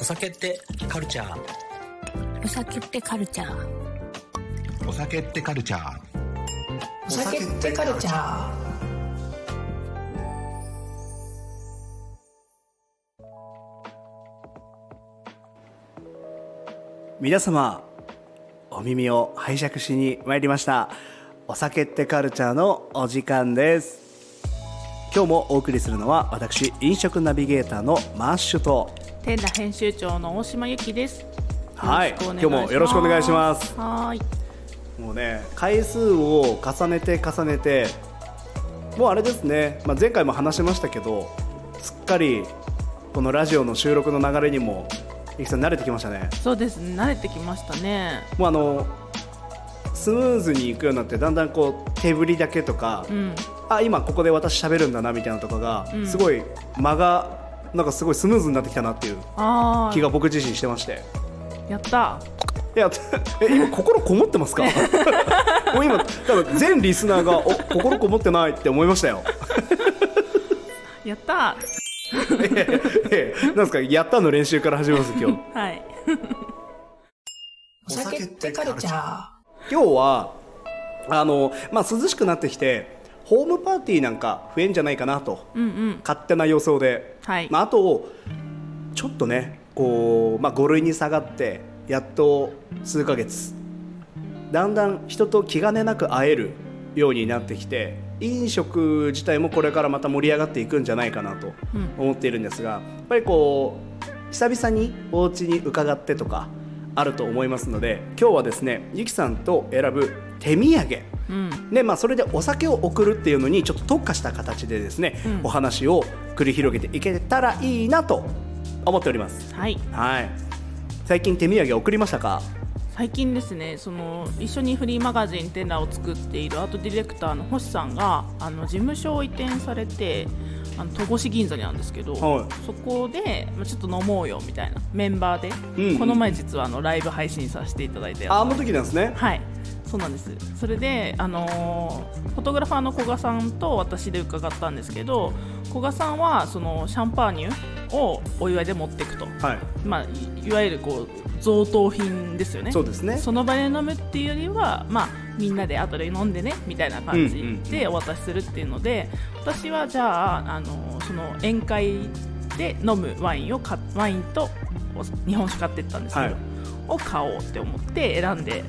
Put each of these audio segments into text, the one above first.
お酒ってカルチャー？お酒ってカルチャー。お酒ってカルチャー。お酒ってカルチャー。皆様お耳を拝借しに参りました。お酒ってカルチャーのお時間です。今日もお送りするのは私飲食ナビゲーターのマッシュと天羅編集長の大島由紀です。はい今日もよろしくお願いしますはーい。もうね回数を重ねて重ねてもうあれですね、まあ、前回も話しましたけどすっかりこのラジオの収録の流れにもゆきさん慣れてきましたねそうですね。慣れてきましたね。もうあのスムーズにいくようになってだんだんこう手振りだけとか、うん。あ今ここで私喋るんだなみたいなのとかが、うんすごい間がなんかすごいスムーズになってきたなっていうあ気が僕自身してまして。あ、やった。い やえ今心こもってますか？もう今多分全リスナーがお心こもってないって思いましたよ。やった。ええなんですかやったの練習から始めます今日。はい。お酒ってカルチャー。今日はあの、まあ、涼しくなってきてホームパーティーなんか増えんじゃないかなと。うんうん。勝手な予想で、はい。まあ、あとちょっとねこう、まあ、5類に下がってやっと数ヶ月。だんだん人と気兼ねなく会えるようになってきて飲食自体もこれからまた盛り上がっていくんじゃないかなとうん。思っているんですが、やっぱりこう久々にお家に伺ってとかあると思いますので今日はですねゆきさんと選ぶ手土産うん。でまあ、それでお酒を送るっていうのにちょっと特化した形でですね、うんお話を繰り広げていけたらいいなと思っております。はい。はい最近手土産送りましたか？最近ですね、その一緒にフリーマガジンテンラーを作っているアートディレクターの星さんがあの事務所を移転されて。あの戸越銀座にあるんですけど、はいそこでまあちょっと飲もうよみたいなメンバーで、うんこの前実はあのライブ配信させていただいてああの時なんですねはい、そうなんです。それで、あのーフォトグラファーの古賀さんと私で伺ったんですけど、古賀さんはそのシャンパーニュをお祝いで持っていくと、はい。まあいいわゆるこう贈答品ですよね。そうですね。その場で飲むっていうよりは、まあ、みんなで後で飲んでねみたいな感じでお渡しするっていうので、私はじゃあ、あのーその宴会で飲むワインをかワインとお日本酒買ってったんですけど、はい。を買おうって思って選んで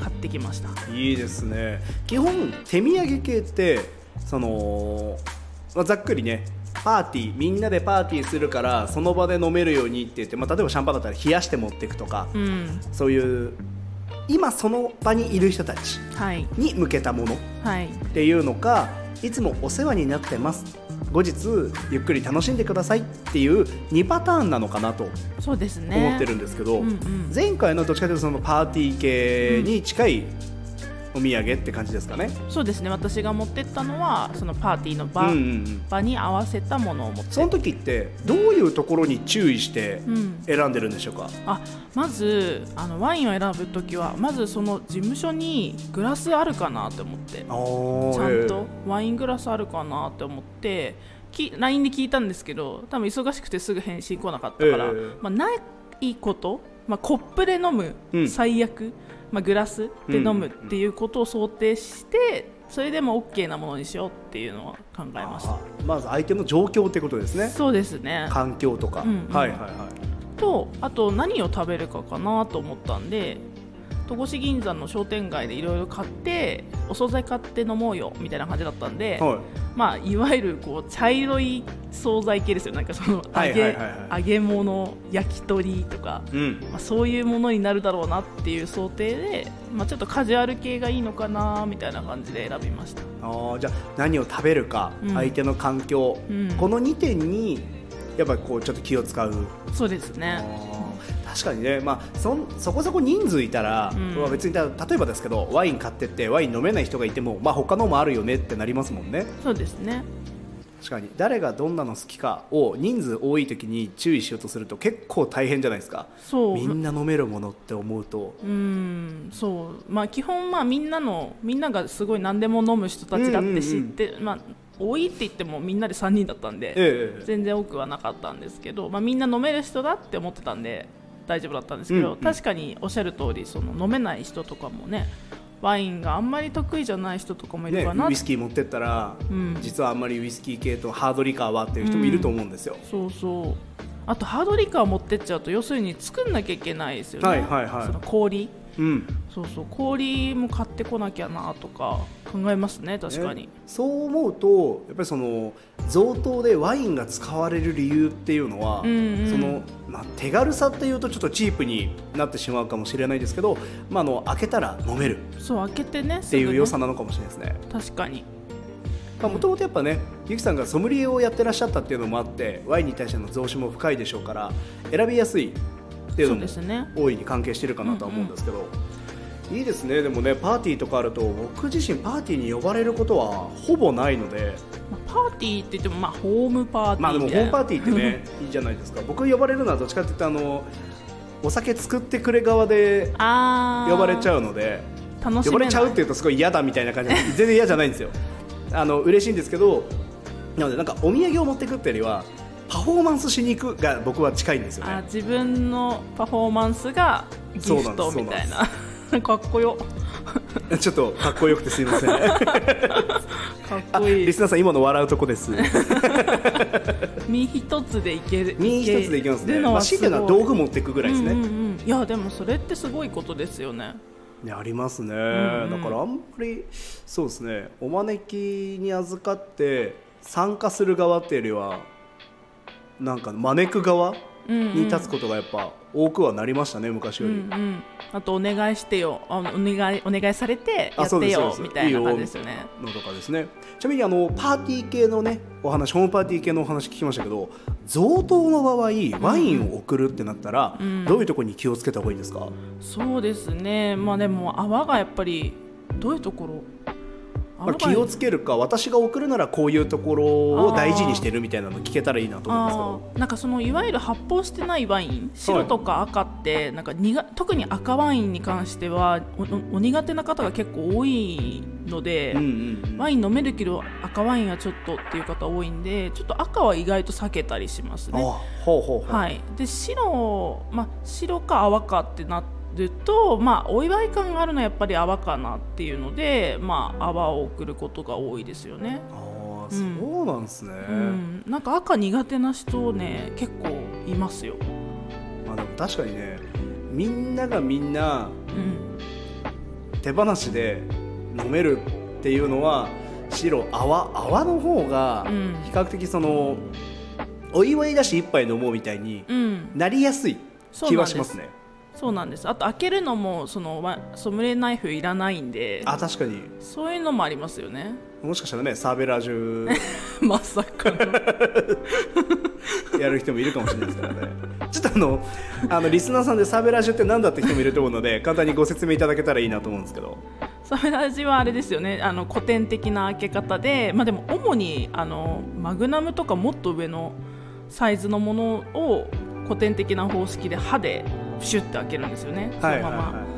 買ってきました。いいですね。基本手土産系ってその、まあ、ざっくりねパーティーみんなでパーティーするからその場で飲めるようにって言って、まあ、例えばシャンパンだったら冷やして持っていくとか、うん。そういう今その場にいる人たちはい。に向けたものはい。っていうのかいつもお世話になってます。後日ゆっくり楽しんでください。っていう2パターンなのかなと思ってるんですけど、うんうん。前回のどっちかというとそのパーティー系に近いお土産って感じですかね。そうですね。私が持ってったのはそのパーティーの場,、うんうんうん。場に合わせたものを持って。その時ってどういうところに注意してうん。選んでるんでしょうか、あまずあのワインを選ぶ時はまずその事務所にグラスあるかなって思って。ちゃんとワイングラスあるかなって思ってき LINE で聞いたんですけど多分忙しくてすぐ返信来なかったから、ええ。まあ、ないこと、まあ、コップで飲む、うん。最悪、まあ、グラスで飲むっていうことを想定してそれでも OK なものにしようっていうのは考えました。あまず相手の状況ってことですね。そうですね。環境とか、うんうん。はいはいはい。とあと何を食べるかかなと思ったんで戸越銀座の商店街でいろいろ買ってお惣菜買って飲もうよみたいな感じだったんで、はい。まあ、いわゆるこう茶色い惣菜系ですよ。なんかその揚げ,、揚げ物焼き鳥とか、うん。まあ、そういうものになるだろうなっていう想定で、まあ、ちょっとカジュアル系がいいのかなみたいな感じで選びました。あーじゃあ何を食べるか、うん。相手の環境、うん。この2点にやっぱりこうちょっと気を使う。そうですね確かにね、まあ、そんそこそこ人数いたら、うん。まあ別にた例えばですけどワイン買ってってワイン飲めない人がいても、まあ、他のもあるよねってなりますもんね。そうですね。確かに。誰がどんなの好きかを人数多い時に注意しようとすると結構大変じゃないですか。そう。みんな飲めるものって思うと。うん。そう。まあ基本まあみんなのみんながすごい何でも飲む人たちだって知って、まあ多いって言ってもみんなで3人だったんで、ええ。全然多くはなかったんですけど、まあ、みんな飲める人だって思ってたんで大丈夫だったんですけど、うんうん。確かにおっしゃる通りその飲めない人とかもねワインがあんまり得意じゃない人とかもいるね、かな。ウイスキー持ってったら、ん。実はあんまりウイスキー系とハードリカーはっていう人もいると思うんですよ、そうそうあとハードリカー持ってっちゃうと要するに作んなきゃいけないですよね、はいはいはい。その氷。うん。そうそう。氷も買ってこなきゃなとか考えますね確かに、ね。そう思うとやっぱりその贈答でワインが使われる理由っていうのは、うんうん。そのまあ、手軽さっていうとちょっとチープになってしまうかもしれないですけど、まあ、あの開けたら飲める。そう開けてねっっていう良さなのかもしれないですね。確かにもともとやっぱねゆきさんがソムリエをやってらっしゃったっていうのもあってワインに対しての増資も深いでしょうから選びやすいっていうのもですね。大いに関係してるかなとは思うんですけど、いいですね。でもねパーティーとかあると僕自身パーティーに呼ばれることはほぼないので。まあパーティーって言ってもまあホームパーティーまあでもホームパーティーってね いいじゃないですか。僕呼ばれるのはどっちかっていうとあのお酒作ってくれ側で呼ばれちゃうので。楽しめない呼ばれちゃうっていうとすごい嫌だみたいな感じで全然嫌じゃないんですよあの嬉しいんですけどなのでなんかお土産を持ってくっていうよりはパフォーマンスしに行くが僕は近いんですよね。あ自分のパフォーマンスがギフトみたいな。かっこよ。ちょっとかっこよくてすいません。かっあこいい。リスナーさん今の笑うとこです。身一つでいける身一つでいきますね。まあ強い。て言うのは道具持っていくぐらいですね、うんうんうん。いやでもそれってすごいことですよねねありますね、んうん。だからあんまりそうですね。お招きに預かって参加する側っていうよりはなんか招く側に立つことがやっぱ多くはなりましたね昔ようり、んうん。あとお願いしてよ。あお願いお願いされてやってよみたいな感じですよね。のとかですね。ちなみにあのパーティー系のねお話ホームパーティー系のお話聞きましたけど贈答の場合ワインを送るってなったら、ん。どういうところに気をつけた方がいいですか、そうですね。まあでも泡がやっぱりどういうところまあ、気をつけるか私が送るならこういうところを大事にしてるみたいなの聞けたらいいなと思うんですけど。なんかそのいわゆる発泡してないワイン白とか赤ってなんか苦特に赤ワインに関してはお苦手な方が結構多いので、うんうんうん。ワイン飲めるけど赤ワインはちょっとっていう方多いんでちょっと赤は意外と避けたりしますね。あほうほうほう、はい、で白、まあ、白か泡かってなると、まあ、お祝い感があるのはやっぱり泡かなっていうので、まあ、泡を送ることが多いですよね。あそうなんですね、うん、なんか赤苦手な人ね結構いますよ。まあ、でも確かにねみんながみんなうん、手放しで飲めるっていうのは白泡泡の方がうん。比較的その、お祝いだし一杯飲もうみたいにうん、なりやすい気はしますねそうなんです。あと開けるのもそのわソムリエナイフいらないんであ確かに。そういうのもありますよね。もしかしたらねサーベラージュ。まさかの。やる人もいるかもしれないですからね。ちょっとあのあのリスナーさんでサーベラージュって何だって人もいると思うので簡単にご説明いただけたらいいなと思うんですけど。サメラジはあれですよね。あの古典的な開け方で、まあ、でも主にあのマグナムとかもっと上のサイズのものを古典的な方式で歯でシュッて開けるんですよね、はいはいそのままは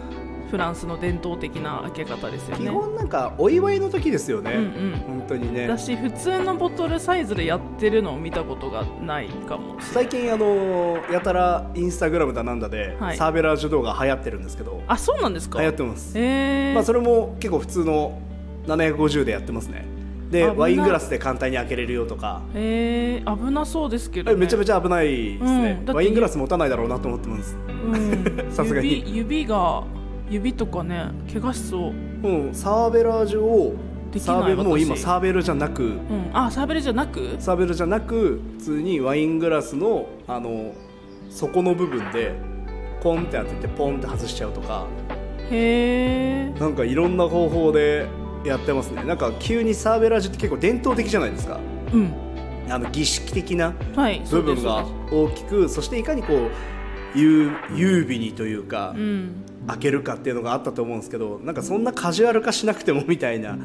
フランスの伝統的な開け方ですよい、基ね。本なんかお祝いの時ですよね、うんうん。本当にね。だし普通のボトルサイズでやってるのを見たことがないかも最近あのやたらインスタグラムだなんだで、はい。サーベラージュ動画流行ってるんですけど。あそうなんですか。流行ってます、えー。まあ、それも結構普通の750でやってますねでワイングラスで簡単に開けれるよとか。えー危なそうですけど、ね、めちゃめちゃ危ないですね、うんワイングラス持たないだろうなと思ってます。うん さすがに。指指が指とかね怪我しそう、うんサーベラージュをできないサーベルもう私。今サーベルじゃなく。うん、あサーベルじゃなく？サーベルじゃなく普通にワイングラスのあの底の部分でポンって当ててポンって外しちゃうとか。へえなんかいろんな方法でやってますね。なんか急にサーベラージュって結構伝統的じゃないですか。うん。あの儀式的なはい部分が大きくそしていかにこう優優美にというか、うん。開けるかっていうのがあったと思うんですけどなんかそんなカジュアル化しなくてもみたいな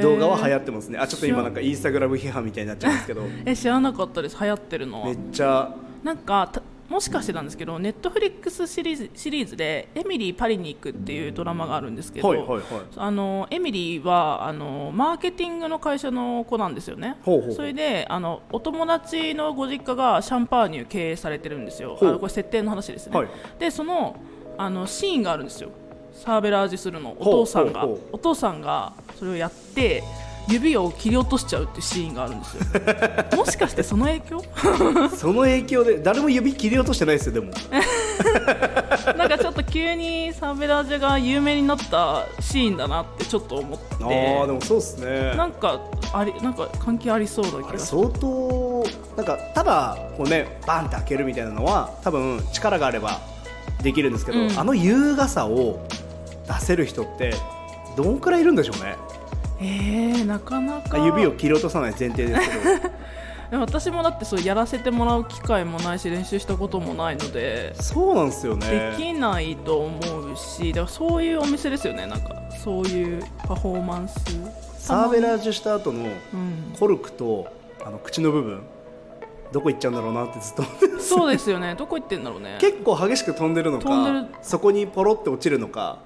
動画は流行ってますね。あちょっと今なんかインスタグラム批判みたいになっちゃうんですけど。え知らなかったです。流行ってるのは。めっちゃ。なんかたもしかしてなんですけど Netflix シリーズシリーズで「エミリー・パリに行く」っていうドラマがあるんですけど、はいはいはい。あのエミリーはあのマーケティングの会社の子なんですよね。ほうほうほう。それであのお友達のご実家がシャンパーニュ経営されてるんですよ。あのこれ設定の話ですね、はい。でそのあのシーンがあるんですよ。サブラージュするの。お父さんが。お父さんがそれをやって指を切り落としちゃうってシーンがあるんですよ。もしかしてその影響？その影響で誰も指切り落としてないですよでも。なんかちょっと急にサーベラージュが有名になったシーンだなってちょっと思って。ああでもそうですね。なんかありなんか関係ありそうな気あがするれ相当なんかただこうねバンって開けるみたいなのは多分力があればできるんですけど、うん。あの優雅さを出せる人ってどんくらいいるんでしょうねえー、なかなか。指を切り落とさない前提ですけど。で も私もだってそうやらせてもらう機会もないし練習したこともないので。そうなんですよね。できないと思うしだからそういうお店ですよねなんか。そういうパフォーマンス。サーベラーージュした後のうん。コルクとあの口の部分どこ行っちゃうんだろうなってずっとそうですよね。どこ行ってんだろうね。結構激しく飛んでるの飛んでる。かそこにポロって落ちるのか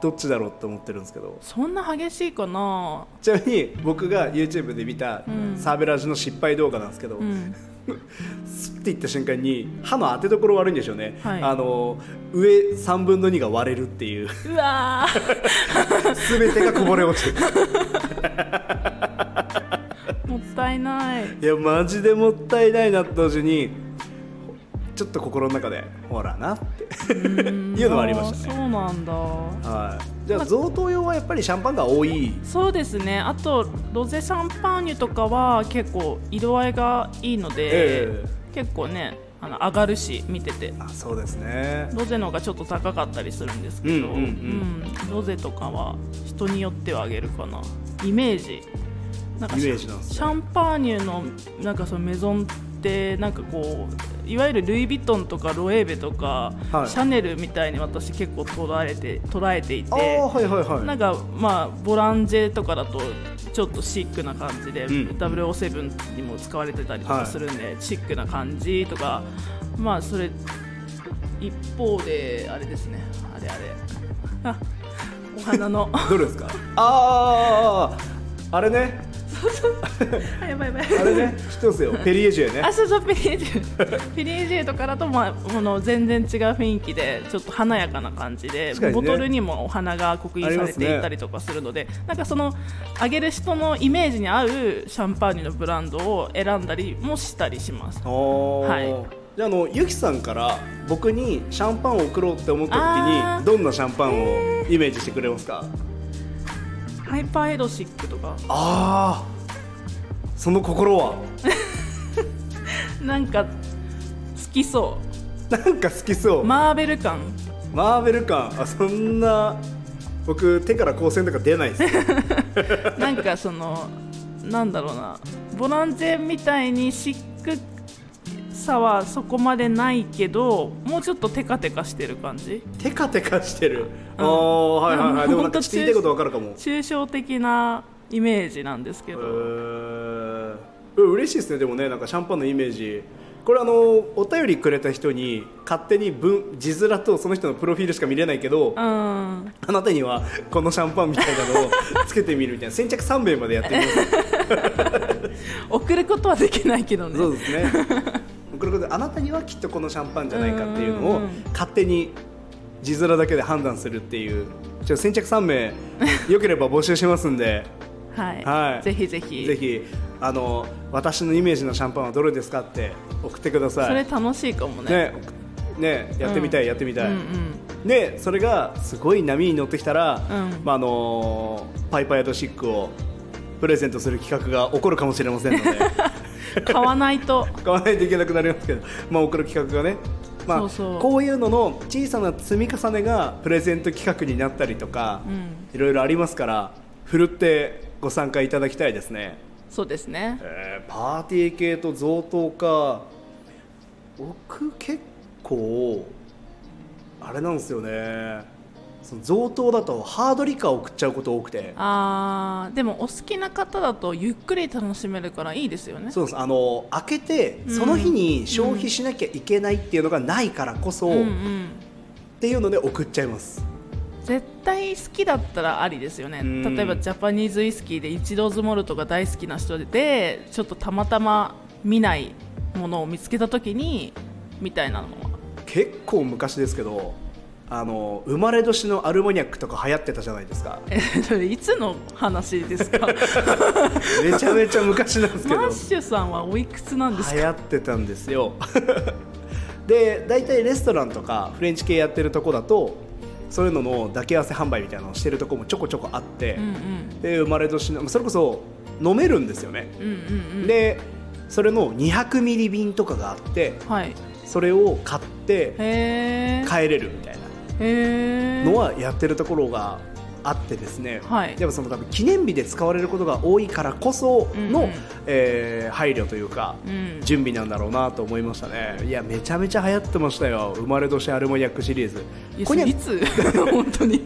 どっちだろうって思ってるんですけど。そんな激しいかな？ちなみに僕が YouTube で見たうん。サーベラージュの失敗動画なんですけど、うん。スッていった瞬間に歯の当てどころ悪いんでしょうね、はい。あの上3分の2が割れるっていう。うわー。全てがこぼれ落ちて もったいない。いやマジでもったいないなって同時にちょっと心の中でほらなっていうのはありましたね。そうなんだ。はい、じゃあ贈答用はやっぱりシャンパンが多い。そうですね。あとロゼシャンパーニュとかは結構色合いがいいので、え結構ねあの上がるし見てて。あそうですね。ロゼの方がちょっと高かったりするんですけど、うんうんうん。うん。ロゼとかは人によっては上げるかな。イメージ。なんかイメージなんですね。シャンパーニュのなんかそのメゾンってなんかこういわゆるルイ・ヴィトンとかロエーベとか、はい。シャネルみたいに私結構捉えて捉えていてはいはいはい。なんかまあボランジェとかだとちょっとシックな感じで、うん。W07 にも使われてたりとかするんで、シックな感じとかまあそれ一方であれですね。あれあれ。あ お花の。どれですか？あああれねあやばいやばい。あれね知ってますよ。ペリエジュエね。あそうそうペリエジュペリエジュとかだと、まあ、この全然違う雰囲気でちょっと華やかな感じで、ね。ボトルにもお花が刻印されていたりとかするので、なんかそのあげる人のイメージに合うシャンパーニュのブランドを選んだりもしたりします。はい。じゃああのゆきさんから僕にシャンパンを送ろうって思った時にどんなシャンパンをイメージしてくれますか？ハイパーエロシックとか。ああその心は？なんか好きそなんか好きそう。うマーベル感。マーベル感？あそんな僕手から光線とか出ないです。なんかそのなんだろうな。ボランジェみたいにシックさはそこまでないけどもうちょっとテカテカしてる感じ？テカテカしてる、うん。ああはいはいはい。でもなんかちょっと言いたいことわかるかも。抽象的なイメージなんですけえど、ー、嬉しいですねでもねなんかシャンパンのイメージ。これあのお便りくれた人に勝手に文字面とその人のプロフィールしか見れないけど、うん。あなたにはこのシャンパンみたいなのを つけてみるみたいな。先着3名までやってみます。送ることはできないけどね。そうですねあなたにはきっとこのシャンパンじゃないかっていうのを勝手に字面だけで判断するっていう。ちょ先着3名 よければ募集しますんで。はい、はい。ぜひぜひ。ぜひあの私のイメージのシャンパンはどれですかって送ってください。それ楽しいかもね。ねねやってみたい、うん。やってみたい、うんうん。でそれがすごい波に乗ってきたら、うん。まああのパイパイとシックをプレゼントする企画が起こるかもしれませんので 買わないと。買わないといけなくなりますけど、まあ、送る企画がね、まあ、そうそう。こういうのの小さな積み重ねがプレゼント企画になったりとか、うん。いろいろありますからふるってご参加いただきたいですね、そうですね。えーパーティー系と贈答か。僕結構あれなんですよねその贈答だとハードリカーを送っちゃうこと多くて。あーでもお好きな方だとゆっくり楽しめるからいいですよね。そうです。あの開けてうん。その日に消費しなきゃいけないっていうのがないからこそ、うんうっんていうので送っちゃいます。絶対好きだったらありですよね。うん。例えばジャパニーズウイスキーでイチローズモルトが大好きな人でちょっとたまたま見ないものを見つけた時にみたいなのは。結構昔ですけどあの生まれ年のアルモニャックとか流行ってたじゃないですか。え いつの話ですか？めちゃめちゃ昔なんですけど。マッシュさんはおいくつなんですか？流行ってたんですよ。で大体レストランとかフレンチ系やってるとこだとそういうのの抱き合わせ販売みたいなのをしてるとこもちょこちょこあって、うんうん。で生まれ年のそれこそ飲めるんですよね、うんうんうん。でそれの200ミリ瓶とかがあってはい。それを買って帰れるみたいなのはやってるところがあってですね、はい。でもその多分記念日で使われることが多いからこその、うんうん。えー配慮というか、うん。準備なんだろうなと思いましたね。いやめちゃめちゃ流行ってましたよ。生まれ年アルモニャックシリーズ。いやコニャいつ？本当に。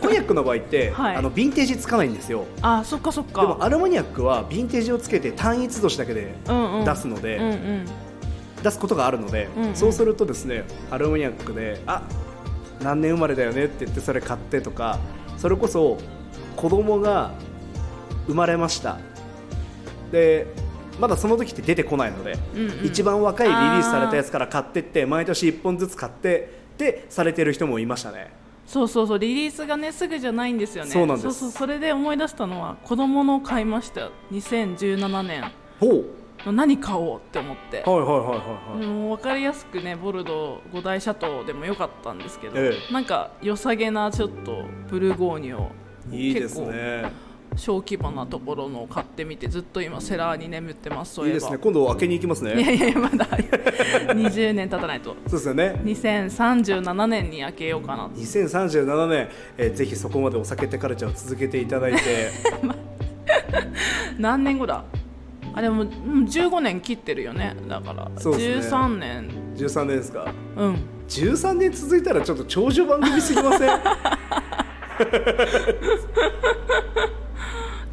コニャックの場合って、はい。あのヴィンテージつかないんですよ。あそっかそっか。でもアルモニャックはヴィンテージをつけて単一年だけでうんうん。出すので、うんうん。出すことがあるので、うんうん。そうするとですねアルモニャックであ何年生まれだよねって言ってそれ買ってとかそれこそ子供が生まれました。でまだその時って出てこないので、うんうん。一番若いリリースされたやつから買ってって毎年1本ずつ買ってでされてる人もいましたね。そうそうそうリリースがねすぐじゃないんですよね。そうなんです。そうそうそれで思い出したのは子供の買いましたよ。2017年。ほう。の何買おう？って思って。はいはいはいはいはい、もう分かりやすくねボルドー五大シャトーでもよかったんですけど、えなんか良さげなちょっとブルゴーニュをいいです結ね構小規模なところのを買ってみてずっと今セラーに眠ってますそういえば。いいですね。今度開けに行きますね。いやいやいやまだ。20年経たないと。そうですよね。2037年に開けようかな。2037年、えーぜひそこまでお酒ってカルチャーを続けていただいて。何年後だ？あでもうん15年切ってるよね。だから、ね。13年。13年ですか？うん。13年続いたらちょっと長寿番組すぎません？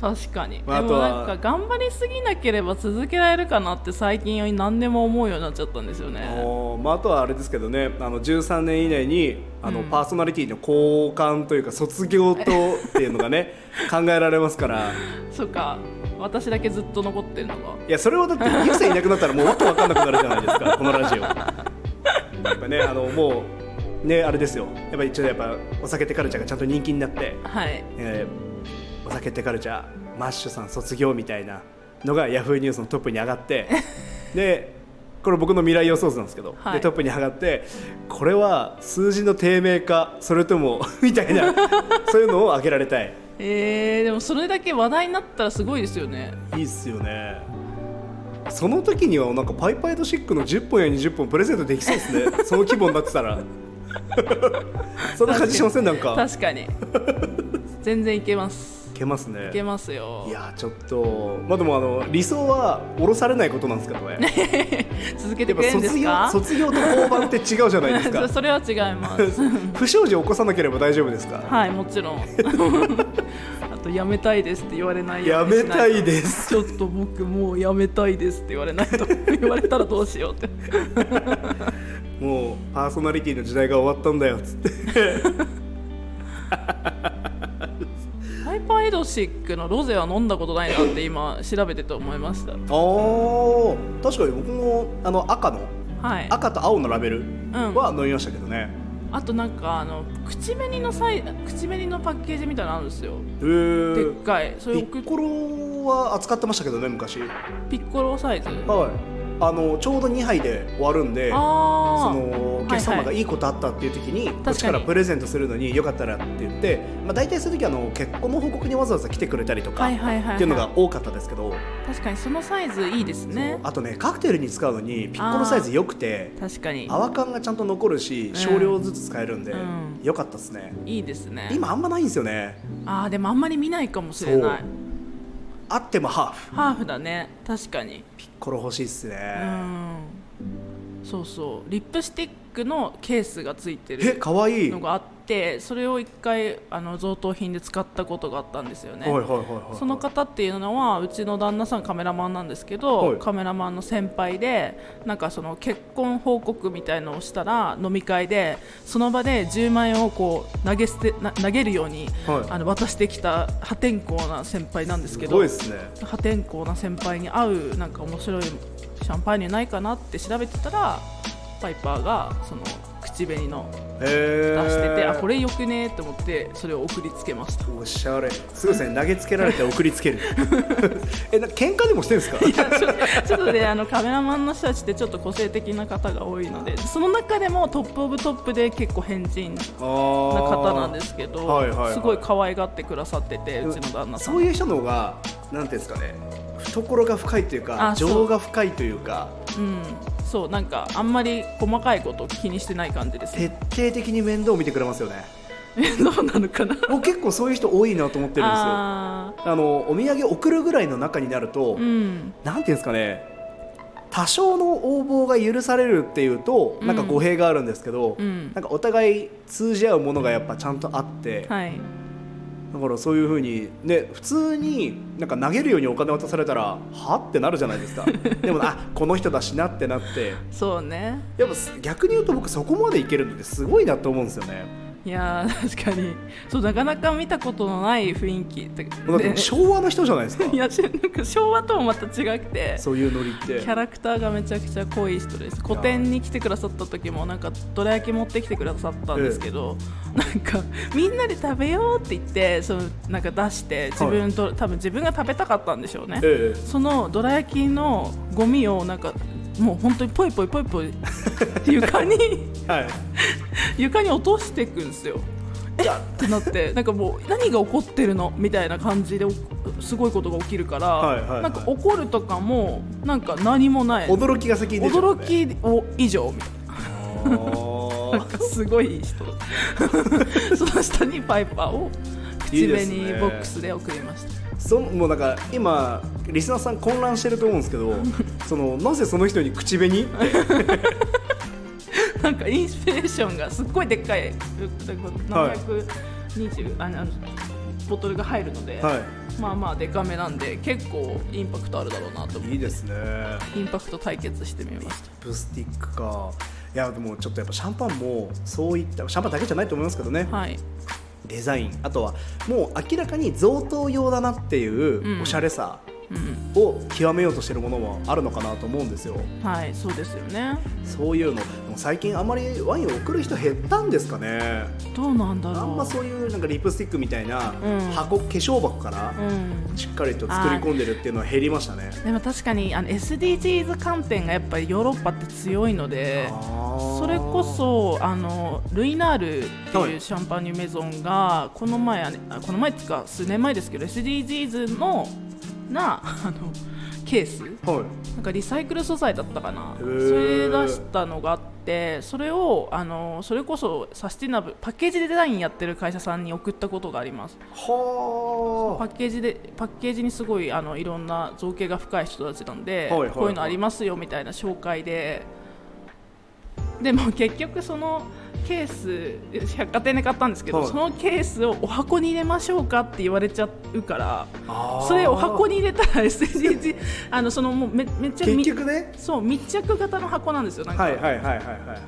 確かに、まあでもなんか頑張りすぎなければ続けられるかなって最近何でも思うようになっちゃったんですよね。まあ、あとはあれですけどね。あの13年以内にあの、うん。パーソナリティの交換というか卒業とっていうのがね 考えられますから。そっか私だけずっと残ってるのが。いやそれはだってゆうさんいなくなったらもうわけわかんなくなるじゃないですか このラジオ。やっぱねあのもうねあれですよ。やっぱり一応やっぱお酒ってカルチャーがちゃんと人気になってはい。えーお酒ってカルチャーマッシュさん卒業みたいなのがヤフーニュースのトップに上がって でこれ僕の未来予想図なんですけど、はい。でトップに上がってこれは数字の低迷かそれとも みたいなそういうのを挙げられたいえー、でもそれだけ話題になったらすごいですよね。いいっすよね。その時にはなんかパイパイドシックの10本や20本プレゼントできそうですね。その規模になってたら。そんな感じしません？なんか。確かに。全然いけます。いけますね。いけますよ。いやちょっとまあでもあの理想は降ろされないことなんですけどね。続けてくれるんです卒業か卒業と交番って違うじゃないですか。それは違います。不祥事を起こさなければ大丈夫ですか？はいもちろん。あとやめたいですって言われないよやめたいです。ちょっと僕もうやめたいですって言われないと言われたらどうしようって。もうパーソナリティの時代が終わったんだよっつってパーエドシックのロゼは飲んだことないなって今調べてて思いました。あー確かに僕もあの赤のはい。赤と青のラベルんは飲みましたけどね、あとなんかあの口紅のサイ口紅のパッケージみたいなのあるんですよ。へー。でっかい。それピッコロは扱ってましたけどね昔。はいピッコロサイズあのちょうど2杯で終わるんでそのお客様がいいことあったっていう時に、こっちからプレゼントするのによかったらって言って、まあ、大体そういう時あの結婚の報告にわざわざ来てくれたりとか、はいはいはいはい。っていうのが多かったですけど。確かにそのサイズいいですね。あとねカクテルに使うのにピッコロサイズ良くて確かに。泡感がちゃんと残るしん。少量ずつ使えるんで、うん。良かったですね。いいですね。今あんまないんですよね。ああでもあんまり見ないかもしれないあってもハーフ。ハーフだね。確かに。ピッコロ欲しいっすね、うん。そうそう。リップスティックのケースがついてえるかわいい。のがあっってそれを一回あの贈答品で使ったことがあったんですよね、その方っていうのはうちの旦那さんカメラマンなんですけど、はい。カメラマンの先輩でなんかその結婚報告みたいのをしたら飲み会でその場で10万円をこう投げ捨てな投げるように、はい。あの渡してきた破天荒な先輩なんですけすどごいですね。破天荒な先輩に合うなんか面白いシャンパーニュないかなって調べてたらパイパーがその口紅の出してて、あこれよくねと思ってそれを送りつけましたおしゃれすごいですね投げつけられて送りつけるえな喧嘩でもしてるんですかいやちょちょっとねあのカメラマンの人たちってちょっと個性的な方が多いのでその中でも top of top で結構変人な方なんですけど、はいはいはいすごい可愛がってくださっててうちの旦那さんそういう人の方がなんていうんですかね懐が深いというか情が深いというかうん、そうなんかあんまり細かいこと気にしてない感じです。徹底的に面倒を見てくれますよね。どうなのかな？僕結構そういう人多いなと思ってるんですよ。ああのお土産送るぐらいの中になると、ーうん。なんていうんですかね。多少の応募が許されるっていうとなんか語弊があるんですけど、うん。なんかお互い通じ合うものがやっぱちゃんとあって、はいだからそういうふうにね普通になんか投げるようにお金渡されたらは？ってなるじゃないですか。でもあこの人だしなってなって。そうね。やっぱ逆に言うと僕そこまでいけるのってすごいなと思うんですよねいやー確かに。そうなかなか見たことのない雰囲気って。昭和の人じゃないですか？いやしなんか昭和ともまた違くて。そういうノリってキャラクターがめちゃくちゃ濃い人です。個展に来てくださった時もなんかどら焼き持ってきてくださったんですけど、なんかみんなで食べようって言ってそのなんか出して自分と、多分自分が食べたかったんでしょうね、ええ。そのどら焼きのゴミをなんかもう本当にポイポイポイポイ床に はい。床に落としていくんですよ。え？っってなってなんかもう何が起こってるの？みたいな感じでおすごいことが起きるから、はいはいはい。なんか怒るとかもなんか何もない。驚きが先にね。驚きを以上。みたいあなー。なんかすごいいい人。その下にパイパーを口紅ボックスで送りましたそのもうなんか今リスナーさん混乱してると思うんですけど そのなぜその人に口紅？なんかインスピレーションがすっごいでっかい720、あのボトルが入るので、はまあまあでかめなんで結構インパクトあるだろうなと思って。いいいですね。インパクト対決してみました。ブスティックか。いやでもちょっとやっぱシャンパンもそういったシャンパンだけじゃないと思いますけどね、はいデザインあとはもう明らかに贈答用だなっていううん。おしゃれさうん。を極めようとしてるものもあるのかなと思うんですよ。はいそうですよね。そういうの。でも最近あんまりワインを送る人減ったんですかね。どうなんだろう。あんまそういうなんかリップスティックみたいなうん。箱、化粧箱からうん。しっかりと作り込んでるっていうのは減りましたね。でも確かにあの SDGs 観点がやっぱりヨーロッパって強いのでそれこそあのルイナールってはい。いうシャンパーニュメゾンがこの前あねあこの前っていうか数年前ですけど SDGs のなあのケース？はい。なんかリサイクル素材だったかな。それで出したのがあってそれをあのそれこそサスティナブルパッケージデザインやってる会社さんに送ったことがあります。はパッケージでパッケージにすごいあのいろんな造形が深い人たちなんで、はいはいはい。こういうのありますよみたいな紹介で。でも結局そのケース百貨店で買ったんですけど、はい。そのケースをお箱に入れましょうかって言われちゃうからそれを箱に入れたら SDGs あのそのもうめめっちゃ結み局ね。そう密着型の箱なんですよ。なんか、はいはいはいは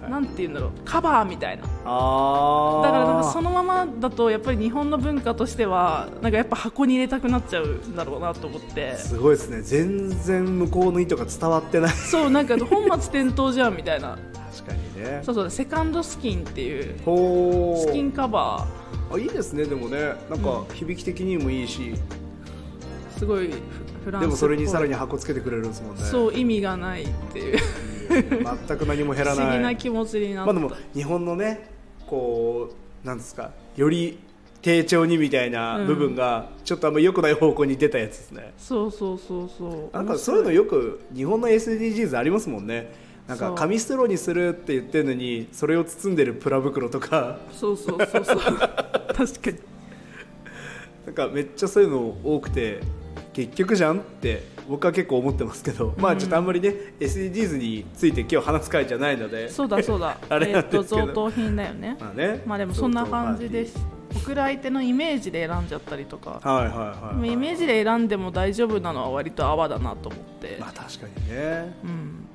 いなんていうんだろう。カバーみたいな。ああだからなんかそのままだとやっぱり日本の文化としてはなんかやっぱ箱に入れたくなっちゃうんだろうなと思って。すごいですね。全然向こうの意図が伝わってない。そうなんか本末転倒じゃんみたいな確かにね。そうそうセカンドスキンっていうほスキンカバあいいですねでもね。なんか響き的にもいいし、ーすごいフフランスでもそれにさらに箱つけてくれるんですもんね。そう意味がないっていう。全く何も減ら不思議なない気持ちになった、まあでも日本のねこうなんですかより丁重にみたいな部分がちょっとあんま良くない方向に出たやつですね、そうそうそうそう。なんかそういうのよく日本の SDGs ありますもんねなんか紙ストローにするって言ってるのにそれを包んでるプラ袋とか。そうそうそうそう。確かに。なんかめっちゃそういうの多くて結局じゃんって僕は結構思ってますけど、まあちょっとあんまりね SDGs について今日話す会じゃないので。そうだそうだ。あれえっとなんですけど。贈答品だよね。まあね。まあでもそんな感じです。送る相手のイメージで選んじゃったりとか。はいはいはい、はい、イメージで選んでも大丈夫なのは割と泡だなと思って、まあ確かにね。うん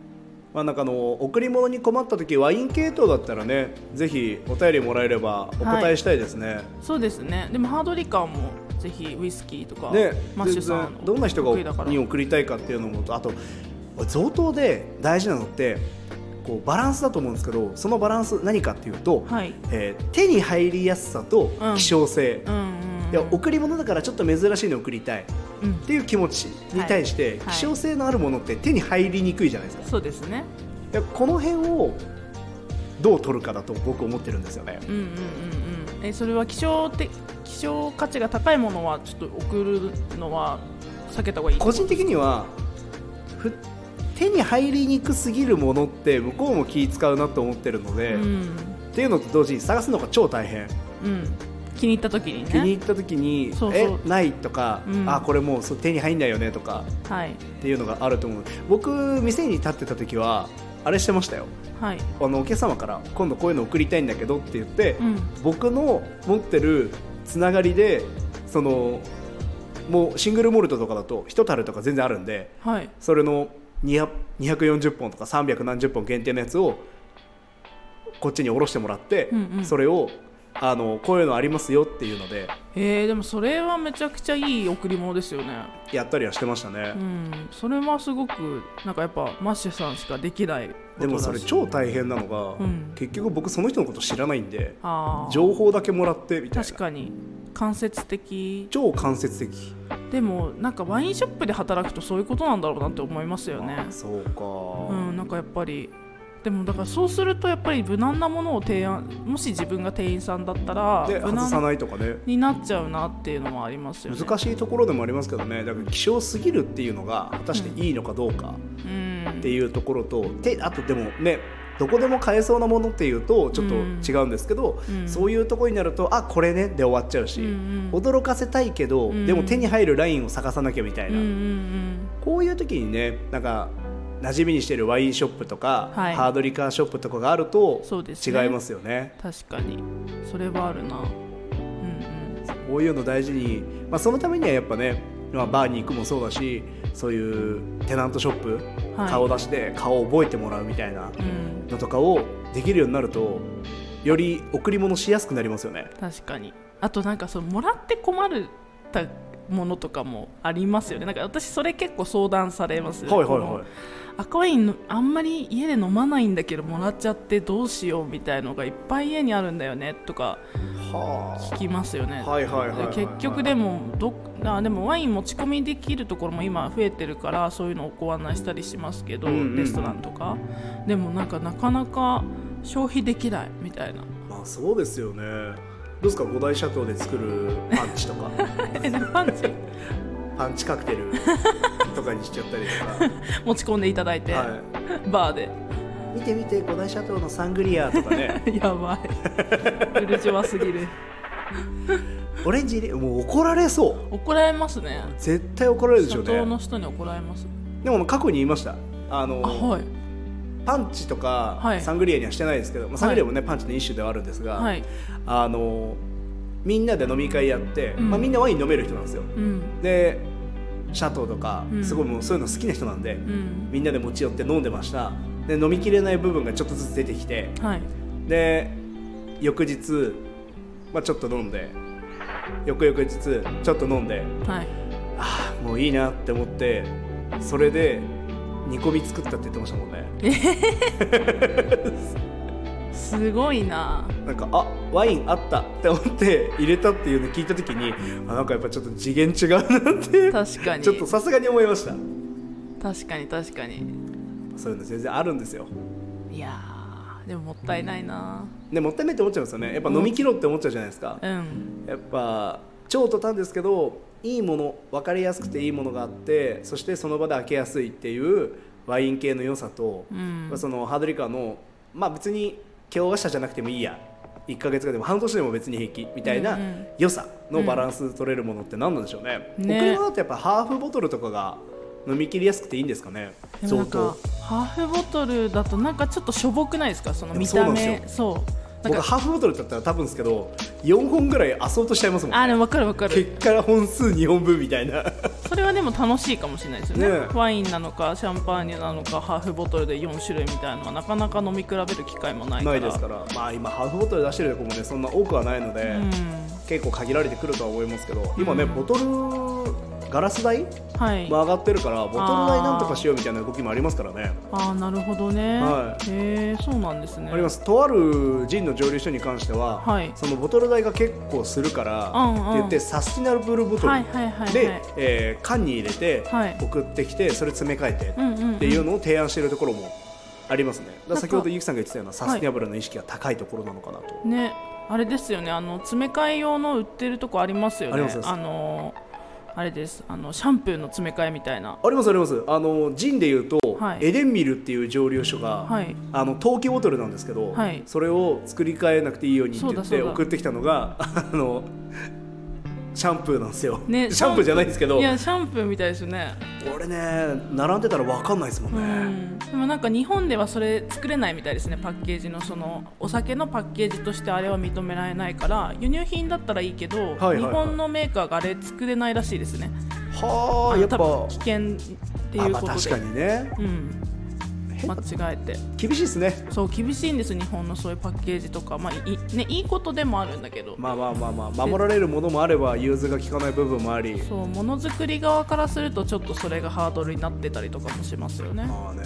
まあなんかあの贈り物に困った時ワイン系統だったらねぜひお便りもらえればお答えしたいですね、そうですね。でもハードリカーもぜひウイスキーとか、ねマッシュさんどんな人がに送りたいかっていうのもあと贈答で大事なのってこうバランスだと思うんですけどそのバランス何かっていうと、はい。えー手に入りやすさとうん。希少性、うんうんうんいや贈り物だからちょっと珍しいの送りたい。っうん。ていう気持ちに対して、はい。希少性のあるものって手に入りにくいじゃないですか、そうですね。いやこの辺をどう取るかだと僕思ってるんですよね。うんうんうんうん。えそれは希少的希少価値が高いものはちょっと送るのは避けた方がいい個人的にはふ手に入りにくすぎるものって向こうも気使うなと思ってるので、っうん。ていうのと同時に探すのが超大変、うん気に入った時にね。気に入った時にそうそう。えないとか、うん。あこれもうそう手に入んないよねとかはい。っていうのがあると思う。僕店に立ってた時はあれしてましたよ。はい。あのお客様から今度こういうの送りたいんだけどって言って、うん。僕の持ってるつながりでそのもうシングルモルトとかだと一樽とか全然あるんではい。それの200 240本とか300何十本限定のやつをこっちに下ろしてもらって、うんうん。それをあのこういうのありますよっていうのでえー、でもそれはめちゃくちゃいい贈り物ですよね。やったりはしてましたね。う、ん。それはすごくなんかやっぱマッシュさんしかできないでもそれ超大変なのが、うん。結局僕その人のこと知らないんで情報だけもらってみたいな。確かに。間接的。超間接的。でもなんかワインショップで働くとそういうことなんだろうなって思いますよね。あそうか、うんなんかやっぱりでもだからそうするとやっぱり無難なものを提案もし自分が店員さんだったら無で外さ難ないとかね。になっちゃうなっていうのもありますよね。難しいところでもありますけどね。だから希少すぎるっていうのが果たしていいのかどうかうん。っていうところと、であとでもねどこでも買えそうなものっていうとちょっと違うんですけど、うん。そういうところになるとあこれねで終わっちゃうし、うんうん。驚かせたいけど、うん。でも手に入るラインを探さなきゃみたいな、うんうんうん。こういう時にねなんか馴染みにしてるワインショップとか、はい。ハードリカーショップとかがあると違いますよね。確かに。それはあるな。うんこういうの大事に、まあ、そのためにはやっぱね、まあ、バーに行くもそうだしそういうテナントショップ、はい。顔出して顔を覚えてもらうみたいなうん。うんのとかをできるようになるとより贈り物しやすくなりますよね。確かに。あとなんかそのもらって困るたものとかもありますよね。なんか私それ結構相談されますはいはいはい。赤ワインのあんまり家で飲まないんだけどもらっちゃってどうしようみたいのがいっぱい家にあるんだよねとかは聞きますよね。結局でもどあでもワイン持ち込みできるところも今増えてるからそういうのをご案内したりしますけど、うんうんレストランとか。でもなんかなかなか消費できないみたいな。まあそうですよね。どうですか？五大シャトーで作るパンチとか。えパンチパンチカクテルとかにしちゃったりと持ち込んでいただいて、か。はい。バーで。見て見て五大シャトーのサングリアとかね。やばい。ブルジョワすぎる。オレンジ入れもう怒られそう。怒られますね。絶対怒られるでしょう社長のね人に怒られます。でも過去に言いました。あのあはい。パンチとかはい。サングリアにはしてないですけど、まあ、サングリアもね、パンチの一種ではあるんですが、はい。あのみんなで飲み会やって、うん。まあ、みんなワイン飲める人なんですよ。うん。でシャトーとかうん。すごいもうそういうの好きな人なんで、うん。みんなで持ち寄って飲んでました。で飲みきれない部分がちょっとずつ出てきてはい。で翌日、まあ、ちょっと飲んで翌々日ちょっと飲んではい。ああもういいなって思ってそれで煮込み作ったって言ってましたもんねすごいな。なんかあワインあった。って思って入れたっていうの聞いた時にあなんかやっぱちょっと次元違うなって。確かに。ちょっとさすがに思いました。確かに確かに。そういうの全然あるんですよ。いやーでももったいないな。でもったいないって思っちゃうんですよね。やっぱ飲み切ろうって思っちゃうじゃないですか、うん。やっぱ超途端ですけどいいもの分かりやすくていいものがあってそしてその場で開けやすいっていうワイン系の良さと、うん。まあそのハードリカーのまあ別に京菓子じゃなくてもいいや。1か月かでも半年でも別に平気みたいなうんうん。良さのバランス取れるものって何なんでしょうね、ね。沖縄だとやっぱハーフボトルとかが飲み切りやすくていいんですかね。相当。かハーフボトルだとなんかちょっとしょぼくないですか？その見た目。そう僕ハーフボトルだったら多分ですけど4本ぐらい遊そうとしちゃいますもんあでも分かる分かる。結果本数2本分みたいな。それはでも楽しいかもしれないですよね。ね。ワインなのかシャンパーニュなのかハーフボトルで4種類みたいなのはなかなか飲み比べる機会もないから。ないですから。まあ今ハーフボトル出してるとこもねそんな多くはないので、うん。結構限られてくるとは思いますけど今ね、うん。ボトルガラス代はい、も上がってるからボトル代なんとかしようみたいな動きもありますからね。ああなるほどね、はい。へえそうなんですね。あります。とあるジンの蒸留所に関しては、はい。そのボトル代が結構するから、うんうん。って言ってサスティナブルボトルはいはいはいはい。で、えー缶に入れてはい。送ってきてそれ詰め替えてうんうんうん。っていうのを提案しているところもありますね。だから先ほどゆきさんが言ってたようなサスティナブルの意識が高いところなのかなと、ね。あれですよね。あの詰め替え用の売ってるとこありますよね。ありますあれです。あのシャンプーの詰め替えみたいな。ありますあります。あのジンでいうと、はい。エデンミルっていう蒸留所が、はい。あの陶器ボトルなんですけど、はい。それを作り変えなくていいようにって言って送ってきたのがあのシャンプーなんですよ、ね シャンプーじゃないんですけど。いやシャンプーみたいですよね。俺ね並んでたら分かんないですもんうね、ん。でもなんか日本ではそれ作れないみたいですねパッケージのそのお酒のパッケージとしてあれは認められないから輸入品だったらいいけど、はいはい日本のメーカーがあれ作れないらしいですね。はあやっぱ。危険っていうことで。あまあ確かにね。うん間違えて。厳しいですね。そう厳しいんです日本のそういうパッケージとか、まあいいね、いいことでもあるんだけど、まあまあまあまあ。守られるものもあれば融通が効かない部分もあり。そうものづくり側からするとちょっとそれがハードルになってたりとかもしますよね。まあね、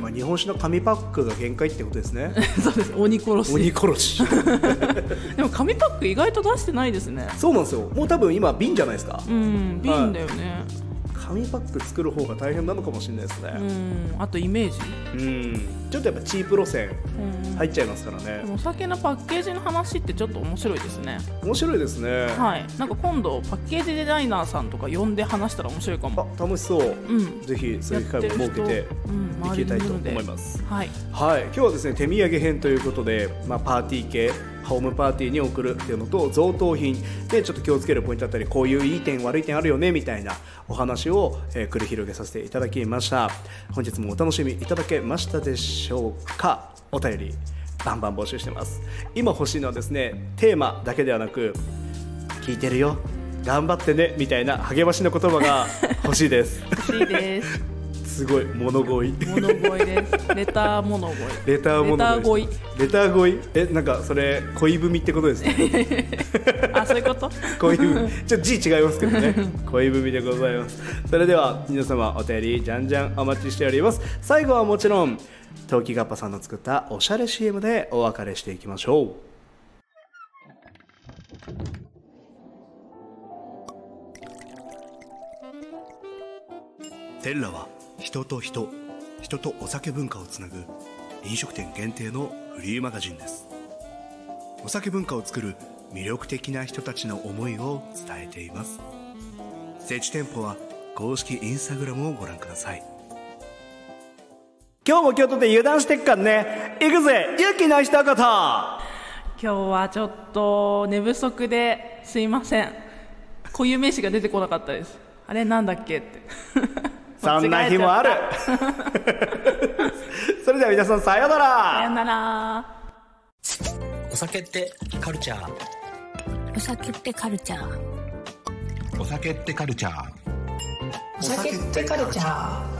まあ日本酒の紙パックが限界ってことですね。そうです。鬼殺し。鬼殺し。でも紙パック意外と出してないですね。そうなんですよ。もう多分今瓶じゃないですか。うん瓶だよね、紙パック作る方が大変なのかもしれないですね。うん。あとイメージ、うん、ちょっとやっぱチープ路線うん。入っちゃいますからでねもお酒のパッケージの話ってちょっと面白いですね。面白いですね、はい。なんか今度パッケージデザイナーさんとか呼んで話したら面白いかも。あ楽しそう、うん。ぜひそういう機会も設けていきたいと思います、はいはい。今日はですね手土産編ということで、まあ、パーティー系ホームパーティーに送るっていうのと贈答品。でちょっと気をつけるポイントだったりこういういい点悪い点あるよねみたいなお話を、えー繰り広げさせていただきました。本日もお楽しみいただけましたでしょうか？お便りバンバン募集してます。今欲しいのはですねテーマだけではなく聞いてるよ。頑張ってねみたいな励ましの言葉が欲しいです。欲しいです。すごい。物乞い。物乞いです。レター物乞い。レター物レター乞い。レター乞い。えなんかそれ恋文ってことですか？あそういうこと？恋文。ちょっと字違いますけどね。恋文でございます。それでは皆様お便りじゃんじゃんお待ちしております。最後はもちろん陶器ガッパさんの作ったおしゃれ CM でお別れしていきましょう。テッラは人と人人とお酒文化をつなぐ飲食店限定のフリーマガジンです。お酒文化を作る魅力的な人たちの思いを伝えています。設置店舗は公式インスタグラムをご覧ください。今日も京都で油断してっかんね。行くぜ勇気の一言今日はちょっと寝不足ですいません。固有名詞が出てこなかったです。あれなんだっけってそんな日もある。それでは皆さんさようなら。さよなら。お酒ってカルチャー。お酒ってカルチャー。お酒ってカルチャー。お酒ってカルチャー